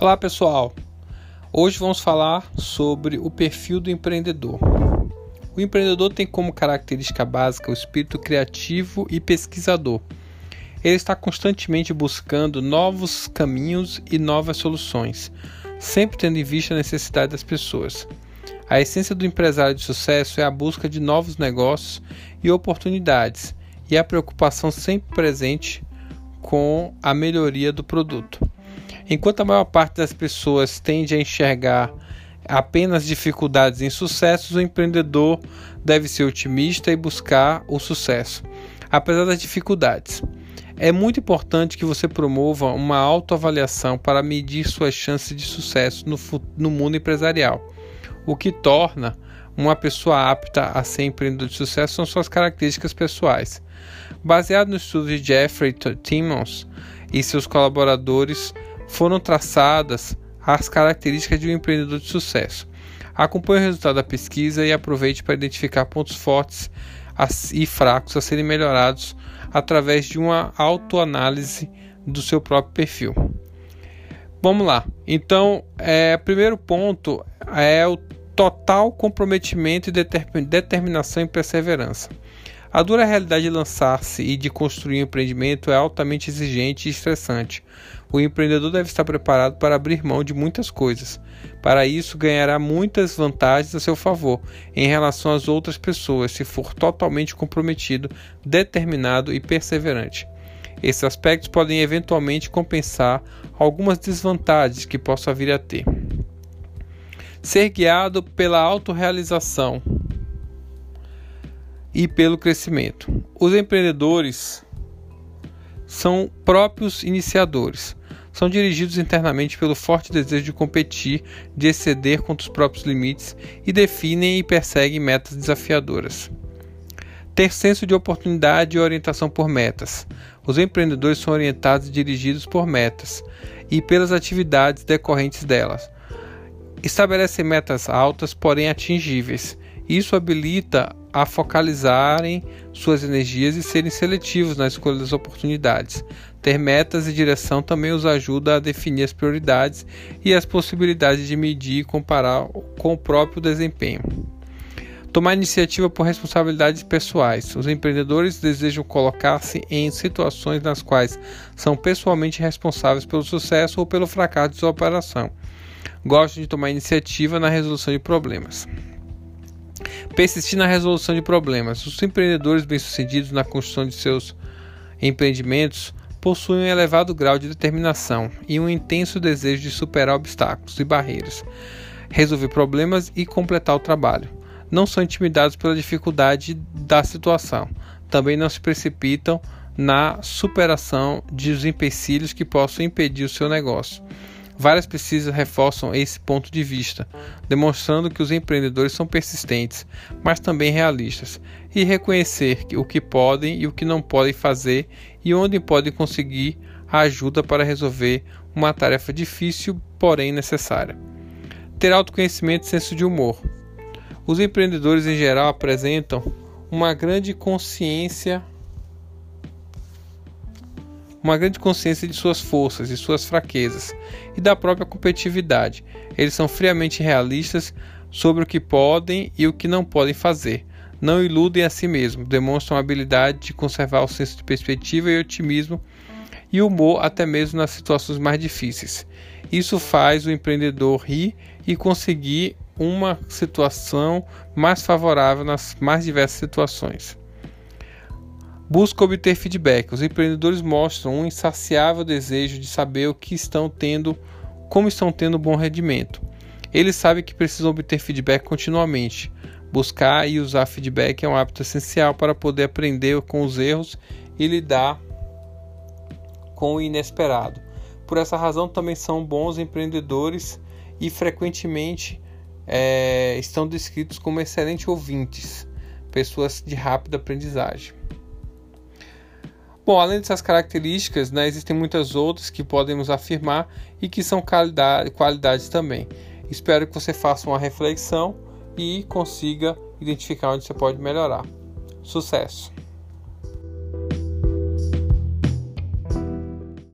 Olá pessoal, hoje vamos falar sobre o perfil do empreendedor. O empreendedor tem como característica básica o espírito criativo e pesquisador. Ele está constantemente buscando novos caminhos e novas soluções, sempre tendo em vista a necessidade das pessoas. A essência do empresário de sucesso é a busca de novos negócios e oportunidades e a preocupação sempre presente com a melhoria do produto. Enquanto a maior parte das pessoas tende a enxergar apenas dificuldades em sucessos, o empreendedor deve ser otimista e buscar o sucesso, apesar das dificuldades. É muito importante que você promova uma autoavaliação para medir suas chances de sucesso no, no mundo empresarial. O que torna uma pessoa apta a ser empreendedor de sucesso são suas características pessoais. Baseado no estudo de Jeffrey Timmons e seus colaboradores, foram traçadas as características de um empreendedor de sucesso. Acompanhe o resultado da pesquisa e aproveite para identificar pontos fortes e fracos a serem melhorados através de uma autoanálise do seu próprio perfil. Vamos lá. Então, é, primeiro ponto é o total comprometimento e determinação e perseverança. A dura realidade de lançar-se e de construir um empreendimento é altamente exigente e estressante. O empreendedor deve estar preparado para abrir mão de muitas coisas. Para isso, ganhará muitas vantagens a seu favor em relação às outras pessoas se for totalmente comprometido, determinado e perseverante. Esses aspectos podem eventualmente compensar algumas desvantagens que possa vir a ter. Ser guiado pela autorrealização e pelo crescimento. Os empreendedores são próprios iniciadores. São dirigidos internamente pelo forte desejo de competir, de exceder contra os próprios limites e definem e perseguem metas desafiadoras. Ter senso de oportunidade e orientação por metas. Os empreendedores são orientados e dirigidos por metas e pelas atividades decorrentes delas. Estabelecem metas altas, porém atingíveis. Isso habilita a focalizarem suas energias e serem seletivos na escolha das oportunidades. Ter metas e direção também os ajuda a definir as prioridades e as possibilidades de medir e comparar com o próprio desempenho. Tomar iniciativa por responsabilidades pessoais. Os empreendedores desejam colocar-se em situações nas quais são pessoalmente responsáveis pelo sucesso ou pelo fracasso de sua operação. Gostam de tomar iniciativa na resolução de problemas. Persistir na resolução de problemas. Os empreendedores bem-sucedidos na construção de seus empreendimentos possuem um elevado grau de determinação e um intenso desejo de superar obstáculos e barreiras, resolver problemas e completar o trabalho. Não são intimidados pela dificuldade da situação. Também não se precipitam na superação dos empecilhos que possam impedir o seu negócio. Várias pesquisas reforçam esse ponto de vista, demonstrando que os empreendedores são persistentes, mas também realistas, e reconhecer o que podem e o que não podem fazer e onde podem conseguir ajuda para resolver uma tarefa difícil, porém necessária. Ter autoconhecimento e senso de humor. Os empreendedores em geral apresentam uma grande consciência uma grande consciência de suas forças e suas fraquezas e da própria competitividade. Eles são friamente realistas sobre o que podem e o que não podem fazer. Não iludem a si mesmos, demonstram a habilidade de conservar o senso de perspectiva e otimismo e humor até mesmo nas situações mais difíceis. Isso faz o empreendedor rir e conseguir uma situação mais favorável nas mais diversas situações. Busca obter feedback. Os empreendedores mostram um insaciável desejo de saber o que estão tendo, como estão tendo bom rendimento. Eles sabem que precisam obter feedback continuamente. Buscar e usar feedback é um hábito essencial para poder aprender com os erros e lidar com o inesperado. Por essa razão, também são bons empreendedores e frequentemente é, estão descritos como excelentes ouvintes, pessoas de rápida aprendizagem. Bom, além dessas características, né, existem muitas outras que podemos afirmar e que são qualidade, qualidades também. Espero que você faça uma reflexão e consiga identificar onde você pode melhorar. Sucesso!